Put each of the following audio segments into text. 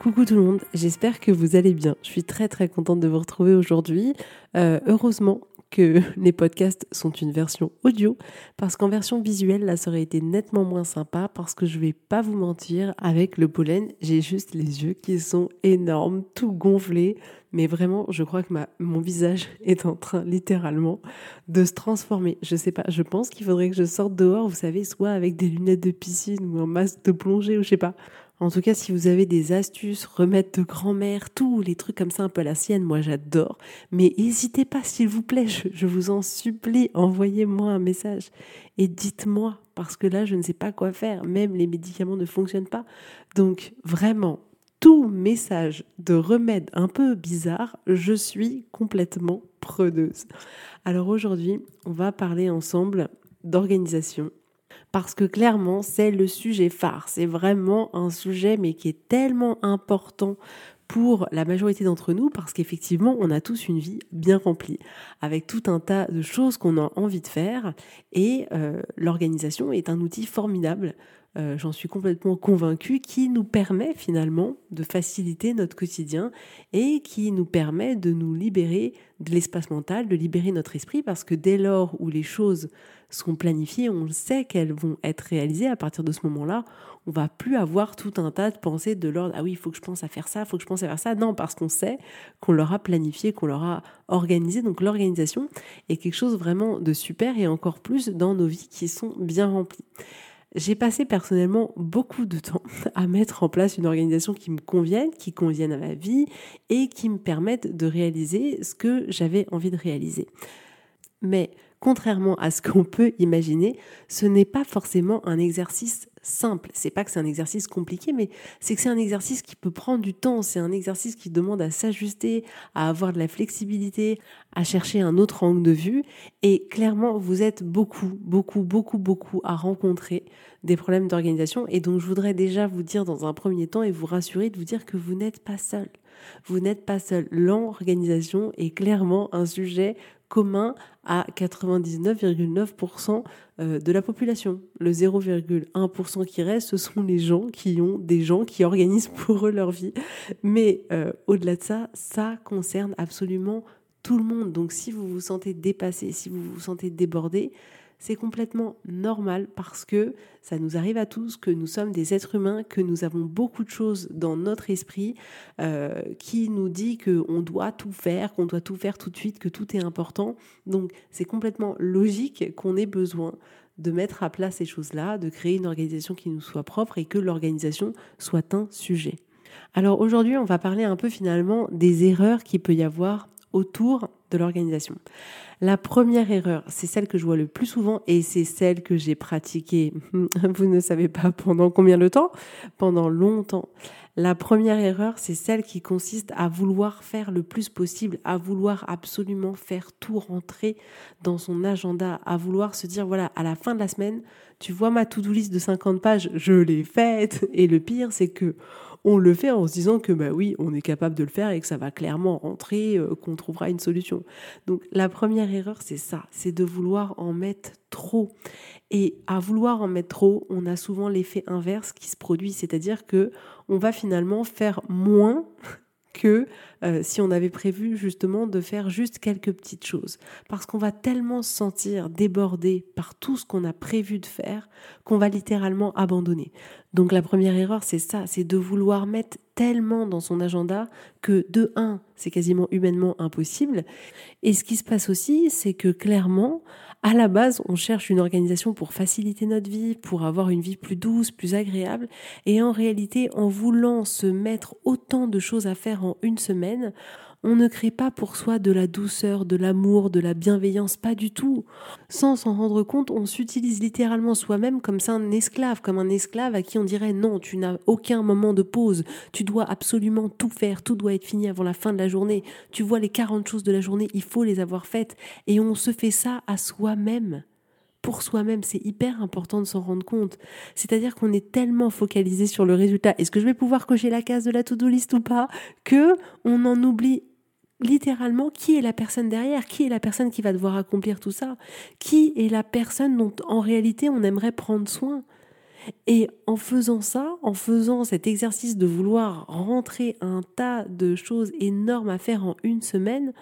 Coucou tout le monde, j'espère que vous allez bien. Je suis très très contente de vous retrouver aujourd'hui. Euh, heureusement que les podcasts sont une version audio parce qu'en version visuelle, là, ça aurait été nettement moins sympa parce que je vais pas vous mentir, avec le pollen, j'ai juste les yeux qui sont énormes, tout gonflés. Mais vraiment, je crois que ma, mon visage est en train littéralement de se transformer. Je sais pas, je pense qu'il faudrait que je sorte dehors, vous savez, soit avec des lunettes de piscine ou un masque de plongée ou je sais pas. En tout cas, si vous avez des astuces, remèdes de grand-mère, tous les trucs comme ça un peu à la sienne, moi j'adore. Mais n'hésitez pas, s'il vous plaît, je, vous en supplie, envoyez-moi un message et dites-moi, parce que là, je ne sais pas quoi faire. Même les médicaments ne fonctionnent pas. Donc, vraiment, tout message de remède un peu bizarre, je suis complètement preneuse. Alors aujourd'hui, on va parler ensemble d'organisation parce que clairement, c'est le sujet phare. C'est vraiment un sujet, mais qui est tellement important pour la majorité d'entre nous parce qu'effectivement, on a tous une vie bien remplie, avec tout un tas de choses qu'on a envie de faire, et euh, l'organisation est un outil formidable euh, j'en suis complètement convaincue, qui nous permet finalement de faciliter notre quotidien et qui nous permet de nous libérer de l'espace mental, de libérer notre esprit, parce que dès lors où les choses sont planifiées, on sait qu'elles vont être réalisées. À partir de ce moment-là, on va plus avoir tout un tas de pensées de l'ordre ah oui, il faut que je pense à faire ça, il faut que je pense à faire ça. Non, parce qu'on sait qu'on l'aura planifié, qu'on l'aura organisé. Donc l'organisation est quelque chose vraiment de super et encore plus dans nos vies qui sont bien remplies. J'ai passé personnellement beaucoup de temps à mettre en place une organisation qui me convienne, qui convienne à ma vie et qui me permette de réaliser ce que j'avais envie de réaliser. Mais contrairement à ce qu'on peut imaginer, ce n'est pas forcément un exercice simple. C'est pas que c'est un exercice compliqué, mais c'est que c'est un exercice qui peut prendre du temps. C'est un exercice qui demande à s'ajuster, à avoir de la flexibilité, à chercher un autre angle de vue. Et clairement, vous êtes beaucoup, beaucoup, beaucoup, beaucoup à rencontrer des problèmes d'organisation. Et donc, je voudrais déjà vous dire dans un premier temps et vous rassurer de vous dire que vous n'êtes pas seul. Vous n'êtes pas seul. L'organisation est clairement un sujet commun à 99,9% euh, de la population. Le 0,1% qui reste, ce sont les gens qui ont des gens qui organisent pour eux leur vie. Mais euh, au-delà de ça, ça concerne absolument tout le monde. Donc si vous vous sentez dépassé, si vous vous sentez débordé, c'est complètement normal parce que ça nous arrive à tous, que nous sommes des êtres humains, que nous avons beaucoup de choses dans notre esprit euh, qui nous dit qu'on doit tout faire, qu'on doit tout faire tout de suite, que tout est important. Donc c'est complètement logique qu'on ait besoin de mettre à plat ces choses-là, de créer une organisation qui nous soit propre et que l'organisation soit un sujet. Alors aujourd'hui, on va parler un peu finalement des erreurs qu'il peut y avoir autour de l'organisation. La première erreur, c'est celle que je vois le plus souvent et c'est celle que j'ai pratiquée, vous ne savez pas pendant combien de temps Pendant longtemps. La première erreur, c'est celle qui consiste à vouloir faire le plus possible, à vouloir absolument faire tout rentrer dans son agenda, à vouloir se dire, voilà, à la fin de la semaine, tu vois ma to-do list de 50 pages, je l'ai faite. Et le pire, c'est que on le fait en se disant que bah oui, on est capable de le faire et que ça va clairement rentrer, euh, qu'on trouvera une solution. Donc la première erreur, c'est ça, c'est de vouloir en mettre trop. Et à vouloir en mettre trop, on a souvent l'effet inverse qui se produit, c'est-à-dire que on va finalement faire moins que euh, si on avait prévu justement de faire juste quelques petites choses. Parce qu'on va tellement se sentir débordé par tout ce qu'on a prévu de faire qu'on va littéralement abandonner. Donc la première erreur, c'est ça, c'est de vouloir mettre tellement dans son agenda que de un, c'est quasiment humainement impossible. Et ce qui se passe aussi, c'est que clairement, à la base, on cherche une organisation pour faciliter notre vie, pour avoir une vie plus douce, plus agréable. Et en réalité, en voulant se mettre autant de choses à faire en une semaine, on ne crée pas pour soi de la douceur, de l'amour, de la bienveillance, pas du tout. Sans s'en rendre compte, on s'utilise littéralement soi-même comme ça un esclave, comme un esclave à qui on dirait non, tu n'as aucun moment de pause, tu dois absolument tout faire, tout doit être fini avant la fin de la journée, tu vois les 40 choses de la journée, il faut les avoir faites, et on se fait ça à soi-même pour soi-même. C'est hyper important de s'en rendre compte. C'est-à-dire qu'on est tellement focalisé sur le résultat. Est-ce que je vais pouvoir cocher la case de la to-do list ou pas? Que on en oublie littéralement qui est la personne derrière, qui est la personne qui va devoir accomplir tout ça, qui est la personne dont en réalité on aimerait prendre soin. Et en faisant ça, en faisant cet exercice de vouloir rentrer un tas de choses énormes à faire en une semaine,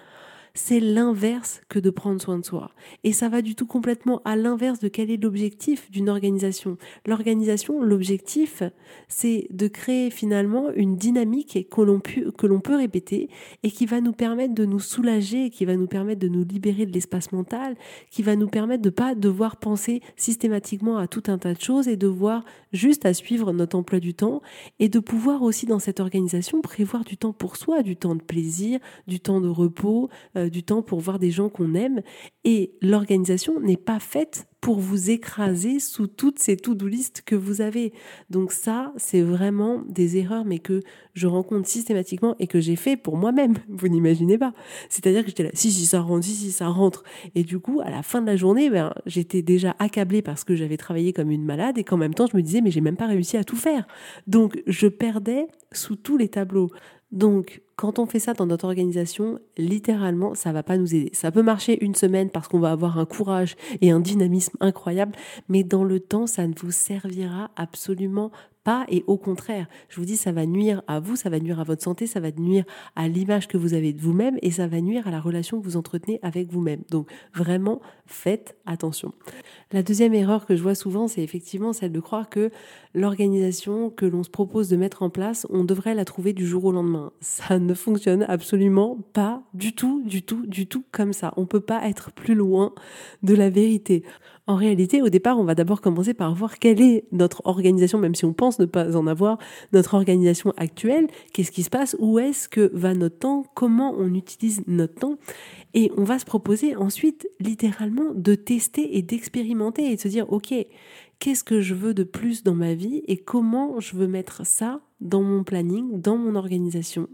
c'est l'inverse que de prendre soin de soi. Et ça va du tout complètement à l'inverse de quel est l'objectif d'une organisation. L'organisation, l'objectif, c'est de créer finalement une dynamique que l'on, peut répéter et qui va nous permettre de nous soulager, qui va nous permettre de nous libérer de l'espace mental, qui va nous permettre de ne pas devoir penser systématiquement à tout un tas de choses et de voir juste à suivre notre emploi du temps et de pouvoir aussi dans cette organisation prévoir du temps pour soi, du temps de plaisir, du temps de repos, euh, du temps pour voir des gens qu'on aime. Et l'organisation n'est pas faite pour vous écraser sous toutes ces to-do listes que vous avez. Donc ça, c'est vraiment des erreurs, mais que je rencontre systématiquement et que j'ai fait pour moi-même. Vous n'imaginez pas. C'est-à-dire que j'étais là, si, si, ça rentre, si, si, ça rentre. Et du coup, à la fin de la journée, ben, j'étais déjà accablée parce que j'avais travaillé comme une malade et qu'en même temps, je me disais, mais j'ai même pas réussi à tout faire. Donc, je perdais sous tous les tableaux. Donc, quand on fait ça dans notre organisation, littéralement, ça va pas nous aider. Ça peut marcher une semaine parce qu'on va avoir un courage et un dynamisme incroyable, mais dans le temps, ça ne vous servira absolument et au contraire, je vous dis, ça va nuire à vous, ça va nuire à votre santé, ça va nuire à l'image que vous avez de vous-même et ça va nuire à la relation que vous entretenez avec vous-même. Donc vraiment, faites attention. La deuxième erreur que je vois souvent, c'est effectivement celle de croire que l'organisation que l'on se propose de mettre en place, on devrait la trouver du jour au lendemain. Ça ne fonctionne absolument pas du tout, du tout, du tout comme ça. On peut pas être plus loin de la vérité. En réalité, au départ, on va d'abord commencer par voir quelle est notre organisation, même si on pense ne pas en avoir, notre organisation actuelle, qu'est-ce qui se passe, où est-ce que va notre temps, comment on utilise notre temps. Et on va se proposer ensuite, littéralement, de tester et d'expérimenter et de se dire, OK, qu'est-ce que je veux de plus dans ma vie et comment je veux mettre ça dans mon planning, dans mon organisation.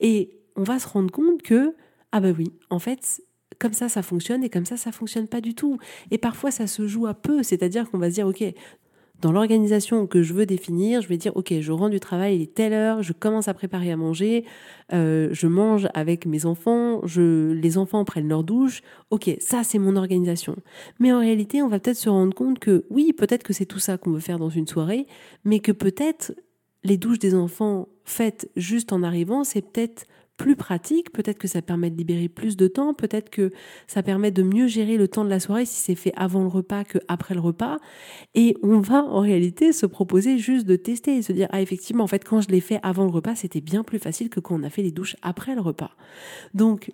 Et on va se rendre compte que, ah ben oui, en fait, comme ça, ça fonctionne et comme ça, ça fonctionne pas du tout. Et parfois, ça se joue à peu, c'est-à-dire qu'on va se dire, OK, dans l'organisation que je veux définir, je vais dire, OK, je rends du travail, il est telle heure, je commence à préparer à manger, euh, je mange avec mes enfants, je, les enfants prennent leur douche. OK, ça, c'est mon organisation. Mais en réalité, on va peut-être se rendre compte que oui, peut-être que c'est tout ça qu'on veut faire dans une soirée, mais que peut-être les douches des enfants faites juste en arrivant, c'est peut-être plus pratique, peut-être que ça permet de libérer plus de temps, peut-être que ça permet de mieux gérer le temps de la soirée si c'est fait avant le repas que après le repas. Et on va en réalité se proposer juste de tester et se dire ah effectivement en fait quand je l'ai fait avant le repas c'était bien plus facile que quand on a fait les douches après le repas. Donc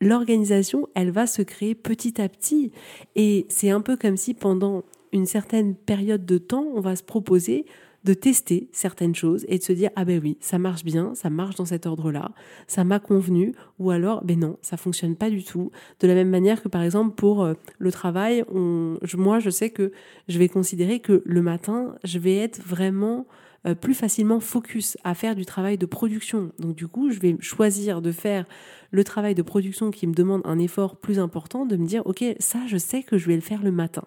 l'organisation elle va se créer petit à petit et c'est un peu comme si pendant une certaine période de temps on va se proposer de tester certaines choses et de se dire ah ben oui ça marche bien ça marche dans cet ordre là ça m'a convenu ou alors ben non ça fonctionne pas du tout de la même manière que par exemple pour euh, le travail on, moi je sais que je vais considérer que le matin je vais être vraiment euh, plus facilement focus à faire du travail de production. Donc du coup, je vais choisir de faire le travail de production qui me demande un effort plus important, de me dire, OK, ça, je sais que je vais le faire le matin.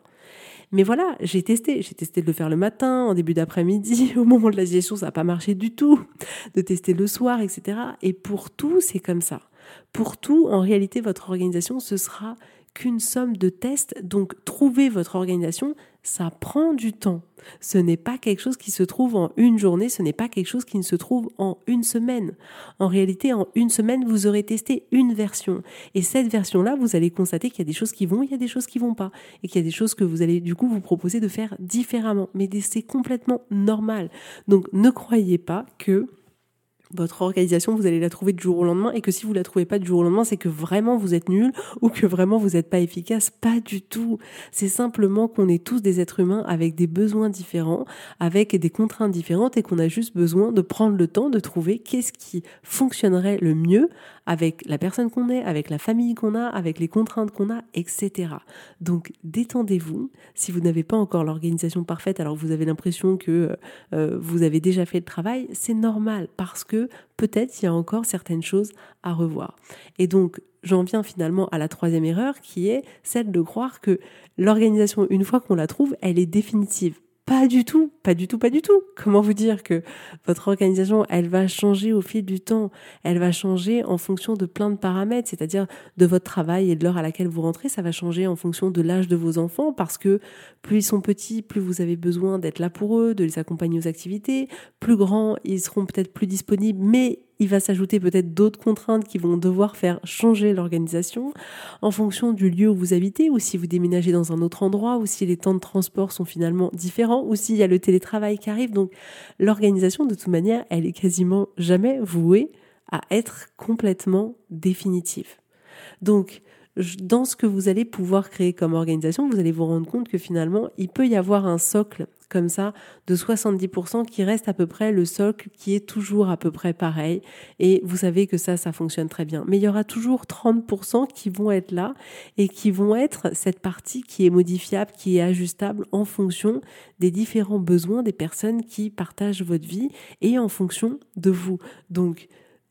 Mais voilà, j'ai testé. J'ai testé de le faire le matin, en début d'après-midi. Au moment de la digestion, ça n'a pas marché du tout. De tester le soir, etc. Et pour tout, c'est comme ça. Pour tout, en réalité, votre organisation, ce sera qu'une somme de tests. Donc, trouver votre organisation, ça prend du temps. Ce n'est pas quelque chose qui se trouve en une journée, ce n'est pas quelque chose qui ne se trouve en une semaine. En réalité, en une semaine, vous aurez testé une version. Et cette version-là, vous allez constater qu'il y a des choses qui vont, il y a des choses qui vont pas. Et qu'il y a des choses que vous allez du coup vous proposer de faire différemment. Mais c'est complètement normal. Donc ne croyez pas que votre organisation, vous allez la trouver du jour au lendemain et que si vous la trouvez pas du jour au lendemain, c'est que vraiment vous êtes nul ou que vraiment vous n'êtes pas efficace. Pas du tout. C'est simplement qu'on est tous des êtres humains avec des besoins différents, avec des contraintes différentes et qu'on a juste besoin de prendre le temps de trouver qu'est-ce qui fonctionnerait le mieux avec la personne qu'on est, avec la famille qu'on a, avec les contraintes qu'on a, etc. Donc détendez-vous. Si vous n'avez pas encore l'organisation parfaite, alors vous avez l'impression que euh, vous avez déjà fait le travail, c'est normal parce peut-être il y a encore certaines choses à revoir. Et donc j'en viens finalement à la troisième erreur qui est celle de croire que l'organisation, une fois qu'on la trouve, elle est définitive. Pas du tout, pas du tout, pas du tout. Comment vous dire que votre organisation, elle va changer au fil du temps, elle va changer en fonction de plein de paramètres, c'est-à-dire de votre travail et de l'heure à laquelle vous rentrez, ça va changer en fonction de l'âge de vos enfants, parce que plus ils sont petits, plus vous avez besoin d'être là pour eux, de les accompagner aux activités, plus grands, ils seront peut-être plus disponibles, mais il va s'ajouter peut-être d'autres contraintes qui vont devoir faire changer l'organisation en fonction du lieu où vous habitez ou si vous déménagez dans un autre endroit ou si les temps de transport sont finalement différents ou s'il y a le télétravail qui arrive. Donc l'organisation, de toute manière, elle est quasiment jamais vouée à être complètement définitive. Donc, dans ce que vous allez pouvoir créer comme organisation, vous allez vous rendre compte que finalement, il peut y avoir un socle comme ça de 70% qui reste à peu près le socle qui est toujours à peu près pareil. Et vous savez que ça, ça fonctionne très bien. Mais il y aura toujours 30% qui vont être là et qui vont être cette partie qui est modifiable, qui est ajustable en fonction des différents besoins des personnes qui partagent votre vie et en fonction de vous. Donc,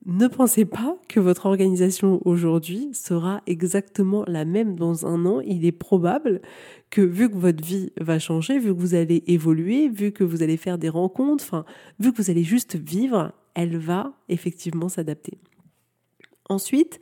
ne pensez pas que votre organisation aujourd'hui sera exactement la même dans un an. Il est probable que vu que votre vie va changer, vu que vous allez évoluer, vu que vous allez faire des rencontres, enfin, vu que vous allez juste vivre, elle va effectivement s'adapter. Ensuite,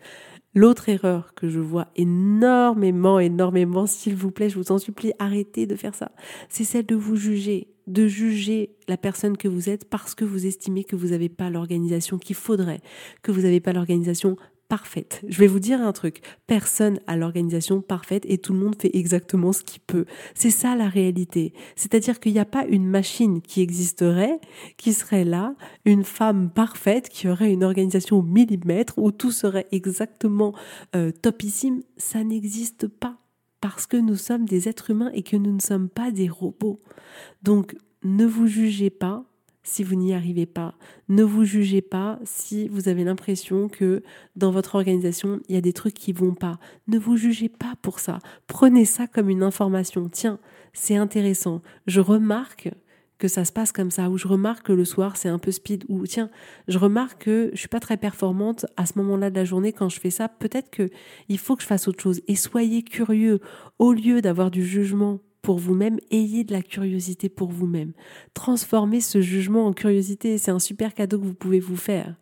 L'autre erreur que je vois énormément, énormément, s'il vous plaît, je vous en supplie, arrêtez de faire ça, c'est celle de vous juger, de juger la personne que vous êtes parce que vous estimez que vous n'avez pas l'organisation qu'il faudrait, que vous n'avez pas l'organisation parfaite. Je vais vous dire un truc, personne a l'organisation parfaite et tout le monde fait exactement ce qu'il peut. C'est ça la réalité. C'est-à-dire qu'il n'y a pas une machine qui existerait, qui serait là, une femme parfaite qui aurait une organisation au millimètre où tout serait exactement euh, topissime. Ça n'existe pas parce que nous sommes des êtres humains et que nous ne sommes pas des robots. Donc ne vous jugez pas si vous n'y arrivez pas. Ne vous jugez pas si vous avez l'impression que dans votre organisation, il y a des trucs qui vont pas. Ne vous jugez pas pour ça. Prenez ça comme une information. Tiens, c'est intéressant. Je remarque que ça se passe comme ça, ou je remarque que le soir c'est un peu speed, ou tiens, je remarque que je suis pas très performante à ce moment-là de la journée quand je fais ça, peut-être que il faut que je fasse autre chose. Et soyez curieux, au lieu d'avoir du jugement pour vous-même, ayez de la curiosité pour vous-même. Transformez ce jugement en curiosité, c'est un super cadeau que vous pouvez vous faire.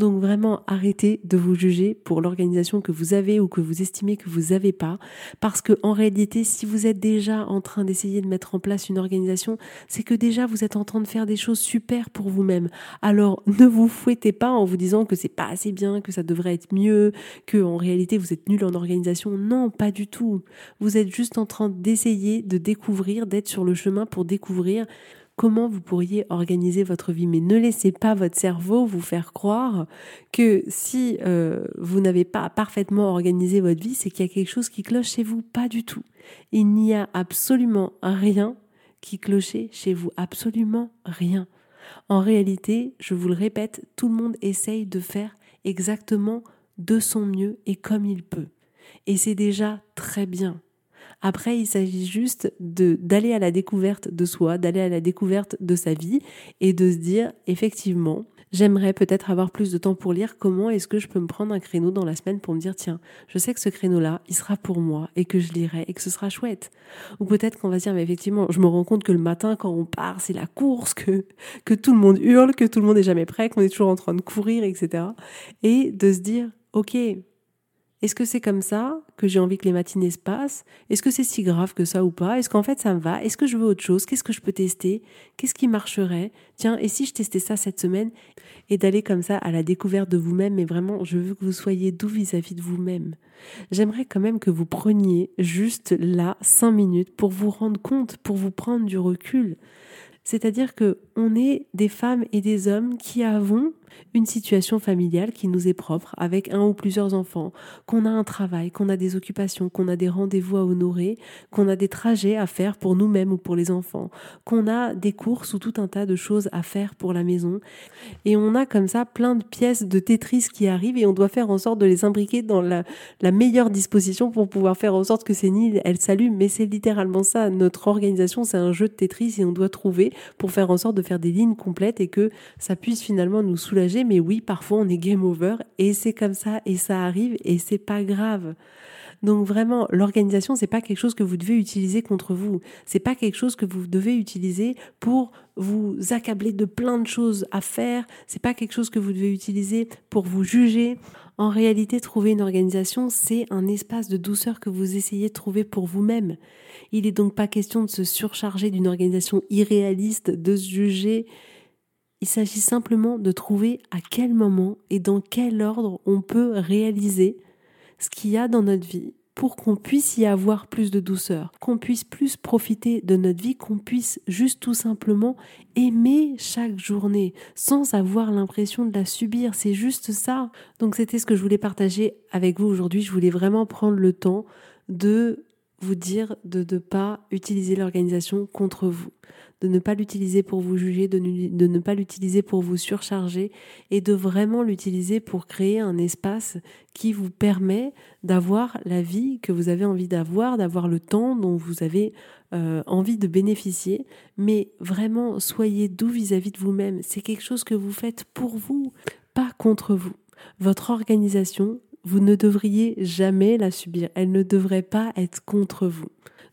Donc vraiment, arrêtez de vous juger pour l'organisation que vous avez ou que vous estimez que vous n'avez pas, parce que en réalité, si vous êtes déjà en train d'essayer de mettre en place une organisation, c'est que déjà vous êtes en train de faire des choses super pour vous-même. Alors ne vous fouettez pas en vous disant que c'est pas assez bien, que ça devrait être mieux, que en réalité vous êtes nul en organisation. Non, pas du tout. Vous êtes juste en train d'essayer de découvrir, d'être sur le chemin pour découvrir comment vous pourriez organiser votre vie. Mais ne laissez pas votre cerveau vous faire croire que si euh, vous n'avez pas parfaitement organisé votre vie, c'est qu'il y a quelque chose qui cloche chez vous. Pas du tout. Il n'y a absolument rien qui cloche chez vous. Absolument rien. En réalité, je vous le répète, tout le monde essaye de faire exactement de son mieux et comme il peut. Et c'est déjà très bien. Après, il s'agit juste de d'aller à la découverte de soi, d'aller à la découverte de sa vie et de se dire effectivement, j'aimerais peut-être avoir plus de temps pour lire. Comment est-ce que je peux me prendre un créneau dans la semaine pour me dire tiens, je sais que ce créneau-là, il sera pour moi et que je lirai et que ce sera chouette. Ou peut-être qu'on va se dire mais effectivement, je me rends compte que le matin quand on part, c'est la course, que que tout le monde hurle, que tout le monde est jamais prêt, qu'on est toujours en train de courir, etc. Et de se dire ok, Est-ce que c'est comme ça que j'ai envie que les matinées se passent? Est-ce que c'est si grave que ça ou pas? Est-ce qu'en fait ça me va? Est-ce que je veux autre chose? Qu'est-ce que je peux tester? Qu'est-ce qui marcherait? Tiens, et si je testais ça cette semaine? Et d'aller comme ça à la découverte de vous-même, mais vraiment, je veux que vous soyez doux vis-à-vis de vous-même. J'aimerais quand même que vous preniez juste là cinq minutes pour vous rendre compte, pour vous prendre du recul. C'est-à-dire que on est des femmes et des hommes qui avons une situation familiale qui nous est propre, avec un ou plusieurs enfants, qu'on a un travail, qu'on a des occupations, qu'on a des rendez-vous à honorer, qu'on a des trajets à faire pour nous-mêmes ou pour les enfants, qu'on a des courses ou tout un tas de choses à faire pour la maison. Et on a comme ça plein de pièces de Tetris qui arrivent et on doit faire en sorte de les imbriquer dans la, meilleure disposition pour pouvoir faire en sorte que ces nids, elles s'allument. Mais c'est littéralement ça. Notre organisation, c'est un jeu de Tetris et on doit trouver pour faire en sorte de faire des lignes complètes et que ça puisse finalement nous soulager mais oui, parfois on est game over et c'est comme ça et ça arrive et c'est pas grave. Donc vraiment, l'organisation, c'est pas quelque chose que vous devez utiliser contre vous. C'est pas quelque chose que vous devez utiliser pour vous accabler de plein de choses à faire. C'est pas quelque chose que vous devez utiliser pour vous juger. En réalité, trouver une organisation, c'est un espace de douceur que vous essayez de trouver pour vous-même. Il est donc pas question de se surcharger d'une organisation irréaliste, de se juger il s'agit simplement de trouver à quel moment et dans quel ordre on peut réaliser ce qu'il y a dans notre vie pour qu'on puisse y avoir plus de douceur, qu'on puisse plus profiter de notre vie, qu'on puisse juste tout simplement aimer chaque journée sans avoir l'impression de la subir. C'est juste ça. Donc c'était ce que je voulais partager avec vous aujourd'hui. Je voulais vraiment prendre le temps de vous dire de ne pas utiliser l'organisation contre vous, de ne pas l'utiliser pour vous juger, de ne, pas l'utiliser pour vous surcharger et de vraiment l'utiliser pour créer un espace qui vous permet d'avoir la vie que vous avez envie d'avoir, d'avoir le temps dont vous avez euh, envie de bénéficier. Mais vraiment, soyez doux vis-à-vis de vous-même. C'est quelque chose que vous faites pour vous, pas contre vous. Votre organisation, vous ne devriez jamais la subir. Elle ne devrait pas être contre vous.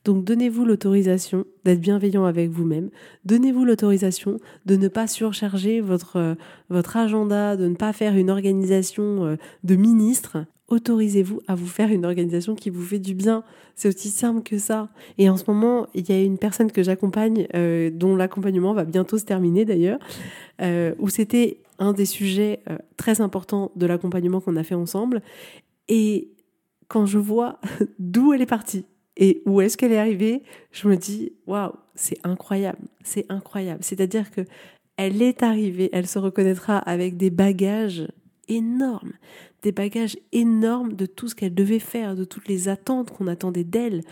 Donc donnez-vous l'autorisation d'être bienveillant avec vous-même. Donnez-vous l'autorisation de ne pas surcharger votre, euh, votre agenda, de ne pas faire une organisation euh, de ministre. Autorisez-vous à vous faire une organisation qui vous fait du bien. C'est aussi simple que ça. Et en ce moment, il y a une personne que j'accompagne, euh, dont l'accompagnement va bientôt se terminer d'ailleurs, où c'était un des sujets très importants de l'accompagnement qu'on a fait ensemble. Et quand je vois d'où elle est partie, et où est-ce qu'elle est arrivée Je me dis, waouh, c'est incroyable, c'est incroyable. C'est-à-dire que elle est arrivée, elle se reconnaîtra avec des bagages énormes, des bagages énormes de tout ce qu'elle devait faire, de toutes les attentes qu'on attendait d'elle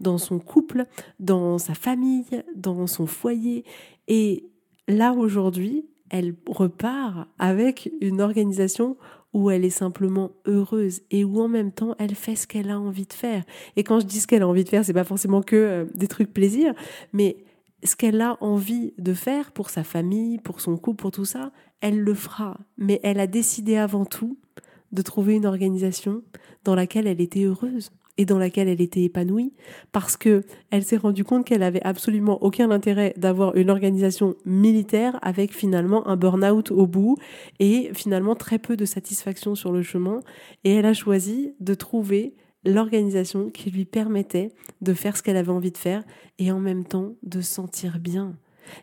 dans son couple, dans sa famille, dans son foyer. Et là, aujourd'hui, elle repart avec une organisation où elle est simplement heureuse et où en même temps elle fait ce qu'elle a envie de faire. Et quand je dis ce qu'elle a envie de faire, c'est pas forcément que euh, des trucs plaisir, mais ce qu'elle a envie de faire pour sa famille, pour son couple, pour tout ça, elle le fera. Mais elle a décidé avant tout de trouver une organisation dans laquelle elle était heureuse et dans laquelle elle était épanouie parce que elle s'est rendue compte qu'elle avait absolument aucun intérêt d'avoir une organisation militaire avec finalement un burn-out au bout et finalement très peu de satisfaction sur le chemin et elle a choisi de trouver l'organisation qui lui permettait de faire ce qu'elle avait envie de faire et en même temps de se sentir bien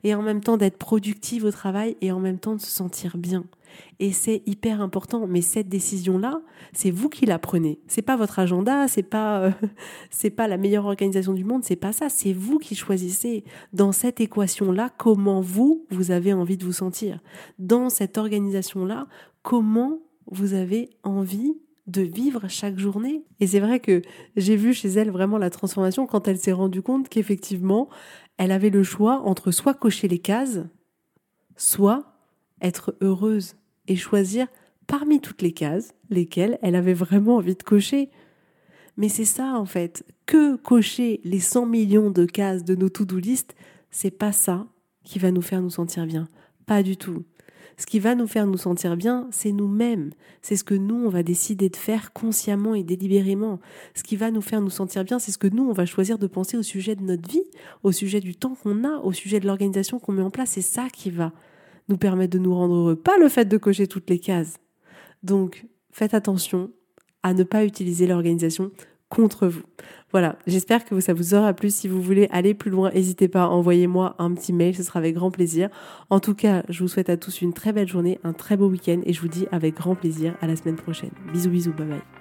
et en même temps d'être productive au travail et en même temps de se sentir bien. Et c'est hyper important. Mais cette décision-là, c'est vous qui la prenez. C'est pas votre agenda, c'est pas, euh, c'est pas la meilleure organisation du monde, c'est pas ça. C'est vous qui choisissez dans cette équation-là comment vous, vous avez envie de vous sentir? Dans cette organisation-là, comment vous avez envie de vivre chaque journée. Et c'est vrai que j'ai vu chez elle vraiment la transformation quand elle s'est rendue compte qu'effectivement, elle avait le choix entre soit cocher les cases, soit être heureuse et choisir parmi toutes les cases lesquelles elle avait vraiment envie de cocher. Mais c'est ça en fait, que cocher les 100 millions de cases de nos to-do list, c'est pas ça qui va nous faire nous sentir bien. Pas du tout. Ce qui va nous faire nous sentir bien, c'est nous-mêmes. C'est ce que nous, on va décider de faire consciemment et délibérément. Ce qui va nous faire nous sentir bien, c'est ce que nous, on va choisir de penser au sujet de notre vie, au sujet du temps qu'on a, au sujet de l'organisation qu'on met en place. C'est ça qui va nous permettre de nous rendre heureux, pas le fait de cocher toutes les cases. Donc, faites attention à ne pas utiliser l'organisation contre vous. Voilà, j'espère que ça vous aura plu. Si vous voulez aller plus loin, n'hésitez pas, envoyez-moi un petit mail, ce sera avec grand plaisir. En tout cas, je vous souhaite à tous une très belle journée, un très beau week-end et je vous dis avec grand plaisir à la semaine prochaine. Bisous bisous, bye bye.